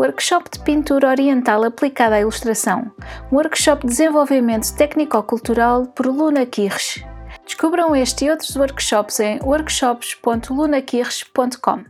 Workshop de Pintura Oriental aplicada à ilustração. Workshop de desenvolvimento técnico-cultural por Luna Kirsch. Descubram este e outros workshops em workshops.lunakirsch.com.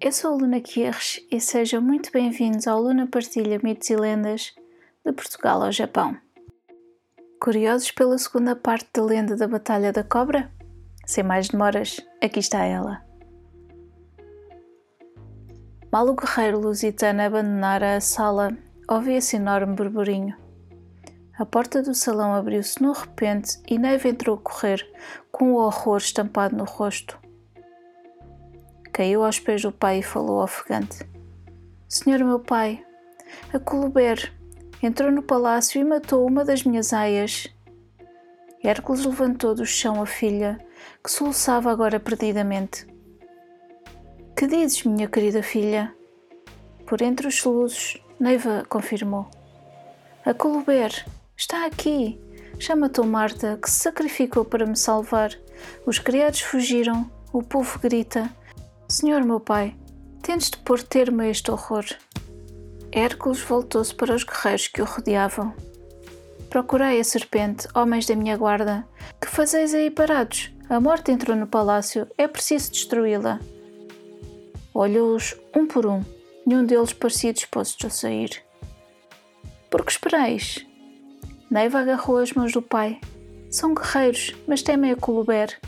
Eu sou a Luna Kirsch e sejam muito bem-vindos ao Luna Partilha Mitos e Lendas de Portugal ao Japão. Curiosos pela segunda parte da lenda da Batalha da Cobra? Sem mais demoras, aqui está ela. Mal o guerreiro lusitano abandonara a sala, ouvia-se enorme burburinho. A porta do salão abriu-se no repente e Neve entrou a correr, com o horror estampado no rosto. Caiu aos pés do pai e falou ofegante: Senhor meu pai, a Coluber entrou no palácio e matou uma das minhas aias. Hércules levantou do chão a filha, que soluçava agora perdidamente. Que dizes, minha querida filha? Por entre os soluços, Neiva confirmou. A Coluber está aqui. Matou Marta, que se sacrificou para me salvar. Os criados fugiram, o povo grita. Senhor meu pai, tendes de pôr termo a este horror. Hércules voltou-se para os guerreiros que o rodeavam. Procurei a serpente, homens da minha guarda. Que fazeis aí parados? A morte entrou no palácio, é preciso destruí-la. Olhou-os um por um, nenhum deles parecia disposto a sair. Por que esperais? Neiva agarrou as mãos do pai. São guerreiros, mas temem a Coluber.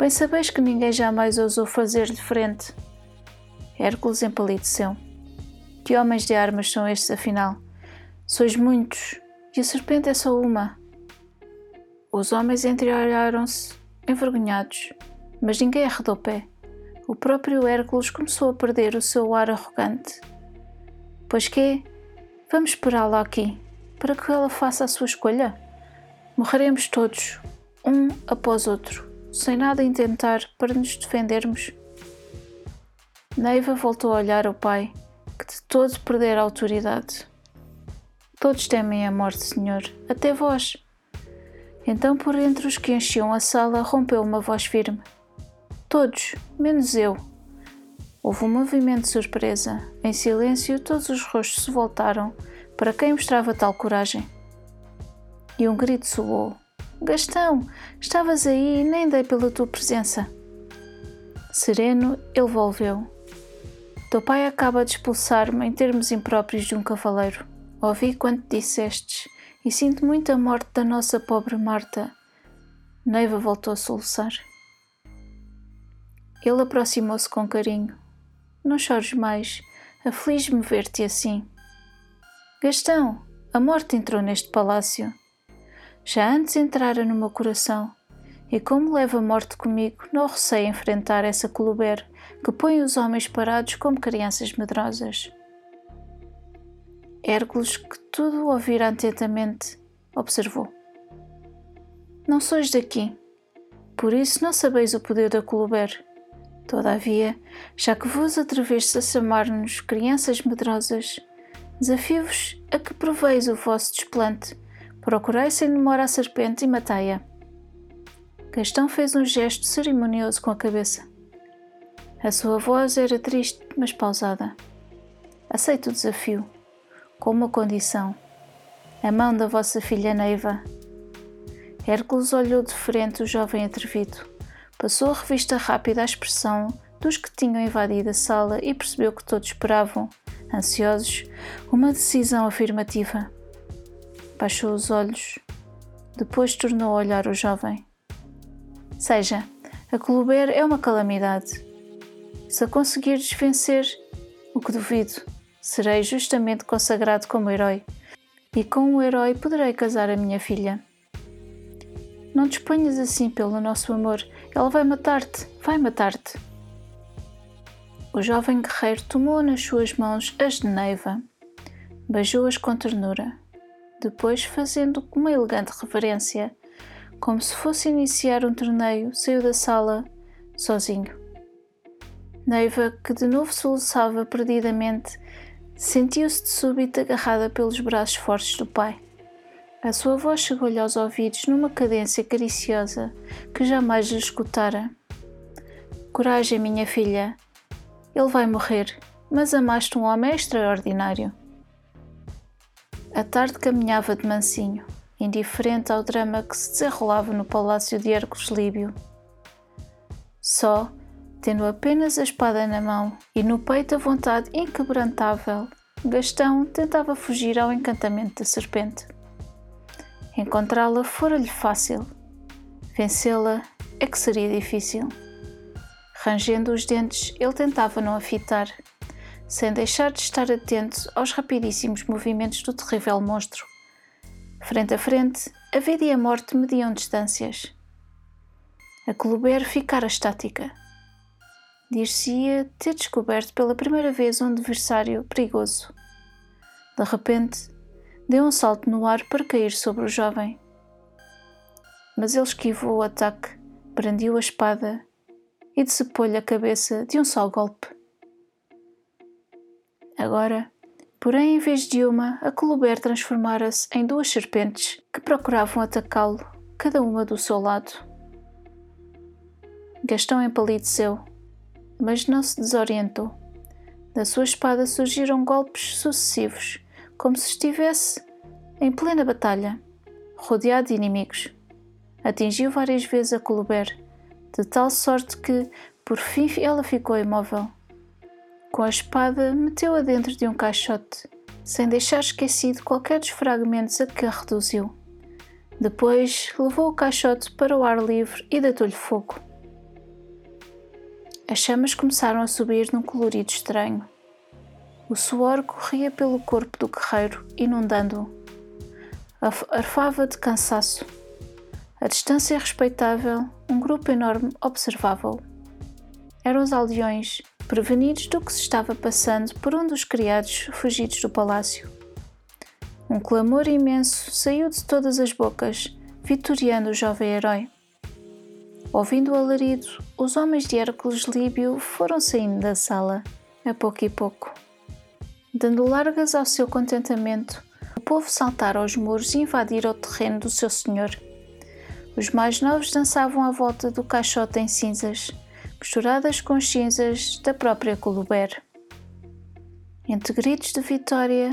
Bem sabeis que ninguém jamais ousou fazer-lhe frente. Hércules empalideceu. Que homens de armas são estes, afinal? Sois muitos, e a serpente é só uma. Os homens entreolharam-se, envergonhados, mas ninguém arredou pé. O próprio Hércules começou a perder o seu ar arrogante. Pois que? Vamos esperá-la aqui, para que ela faça a sua escolha? Morreremos todos, um após outro sem nada intentar para nos defendermos? Neiva voltou a olhar o pai, que de todo perdera a autoridade. Todos temem a morte, senhor, até vós. Então, por entre os que enchiam a sala, rompeu uma voz firme. Todos, menos eu. Houve um movimento de surpresa. Em silêncio, todos os rostos se voltaram para quem mostrava tal coragem. E um grito soou. Gastão, estavas aí e nem dei pela tua presença. Sereno, ele volveu. Teu pai acaba de expulsar-me em termos impróprios de um cavaleiro. Ouvi quanto dissestes e sinto muito a morte da nossa pobre Marta. Neiva voltou a soluçar. Ele aproximou-se com carinho. Não chores mais, aflige-me ver-te assim. Gastão, a morte entrou neste palácio já antes entrara no meu coração, e como leva a morte comigo, não receio enfrentar essa coluber que põe os homens parados como crianças medrosas. Hércules, que tudo ouvira atentamente, observou. Não sois daqui, por isso não sabeis o poder da coluber. Todavia, já que vos atrevestes a chamar-nos crianças medrosas, desafio-vos a que proveis o vosso desplante Procurei sem demora a serpente e matei-a. Gastão fez um gesto cerimonioso com a cabeça. A sua voz era triste, mas pausada. Aceito o desafio, com uma condição: a mão da vossa filha Neiva. Hércules olhou de frente o jovem atrevido. Passou a revista rápida à expressão dos que tinham invadido a sala e percebeu que todos esperavam, ansiosos, uma decisão afirmativa. Baixou os olhos. Depois tornou a olhar o jovem. Seja, a Coluber é uma calamidade. Se a conseguires vencer, o que duvido, serei justamente consagrado como herói, e com o herói poderei casar a minha filha. Não te exponhas assim pelo nosso amor, ela vai matar-te, vai matar-te. O jovem guerreiro tomou nas suas mãos as de Neiva, beijou-as com ternura. Depois, fazendo uma elegante reverência, como se fosse iniciar um torneio, saiu da sala sozinho. Neiva, que de novo soluçava perdidamente, sentiu-se de súbito agarrada pelos braços fortes do pai. A sua voz chegou-lhe aos ouvidos numa cadência cariciosa que jamais lhe escutara. Coragem, minha filha, ele vai morrer, mas amaste um homem extraordinário. A tarde caminhava de mansinho, indiferente ao drama que se desenrolava no palácio de Hércules Líbio. Só, tendo apenas a espada na mão e no peito a vontade inquebrantável, Gastão tentava fugir ao encantamento da serpente. Encontrá-la fora-lhe fácil, vencê-la é que seria difícil. Rangendo os dentes, ele tentava não a fitar, sem deixar de estar atento aos rapidíssimos movimentos do terrível monstro. Frente a frente, a vida e a morte mediam distâncias. A Cluber ficara estática. Dir-se-ia ter descoberto pela primeira vez um adversário perigoso. De repente, deu um salto no ar para cair sobre o jovem. Mas ele esquivou o ataque, brandiu a espada e decepou-lhe a cabeça de um só golpe. Agora, porém, em vez de uma, a Coluber transformara-se em duas serpentes que procuravam atacá-lo, cada uma do seu lado. Gastão empalideceu, mas não se desorientou. Da sua espada surgiram golpes sucessivos, como se estivesse em plena batalha, rodeado de inimigos. Atingiu várias vezes a Coluber, de tal sorte que, por fim, ela ficou imóvel. Com a espada, meteu-a dentro de um caixote, sem deixar esquecido qualquer dos fragmentos a que a reduziu. Depois, levou o caixote para o ar livre e deitou-lhe fogo. As chamas começaram a subir num colorido estranho. O suor corria pelo corpo do guerreiro, inundando-o. Arfava de cansaço. A distância respeitável, um grupo enorme observava-o. Eram os aldeões, prevenidos do que se estava passando por um dos criados fugidos do palácio. Um clamor imenso saiu de todas as bocas, vitoriando o jovem herói. Ouvindo o alarido, os homens de Hércules Líbio foram saindo da sala, a pouco e pouco. Dando largas ao seu contentamento, o povo saltara aos muros e invadira o terreno do seu senhor. Os mais novos dançavam à volta do caixote em cinzas, misturadas com cinzas da própria Coluber. Entre gritos de vitória,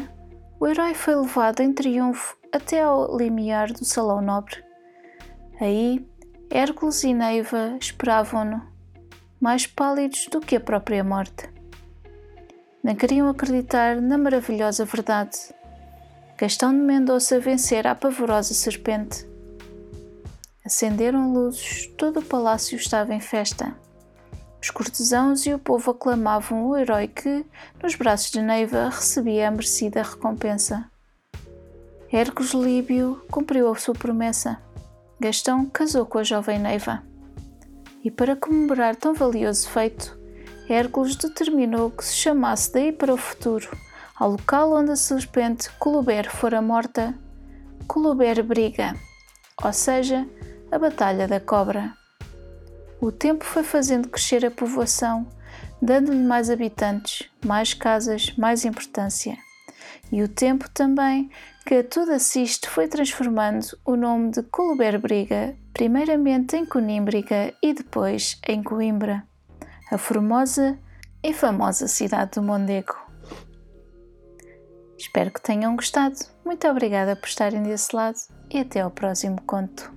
o herói foi levado em triunfo até ao limiar do Salão Nobre. Aí, Hércules e Neiva esperavam-no, mais pálidos do que a própria morte. Não queriam acreditar na maravilhosa verdade. Gastão de Mendonça vencer a pavorosa serpente. Acenderam luzes, todo o palácio estava em festa. Os cortesãos e o povo aclamavam o herói que, nos braços de Neiva, recebia a merecida recompensa. Hércules Líbio cumpriu a sua promessa. Gastão casou com a jovem Neiva. E para comemorar tão valioso feito, Hércules determinou que se chamasse daí para o futuro, ao local onde a serpente Coluber fora morta, Coluber Briga, ou seja, a Batalha da Cobra. O tempo foi fazendo crescer a povoação, dando-lhe mais habitantes, mais casas, mais importância. E o tempo também que a tudo assiste foi transformando o nome de Briga, primeiramente em Conímbriga e depois em Coimbra, a formosa e famosa cidade do Mondego. Espero que tenham gostado. Muito obrigada por estarem desse lado e até ao próximo conto.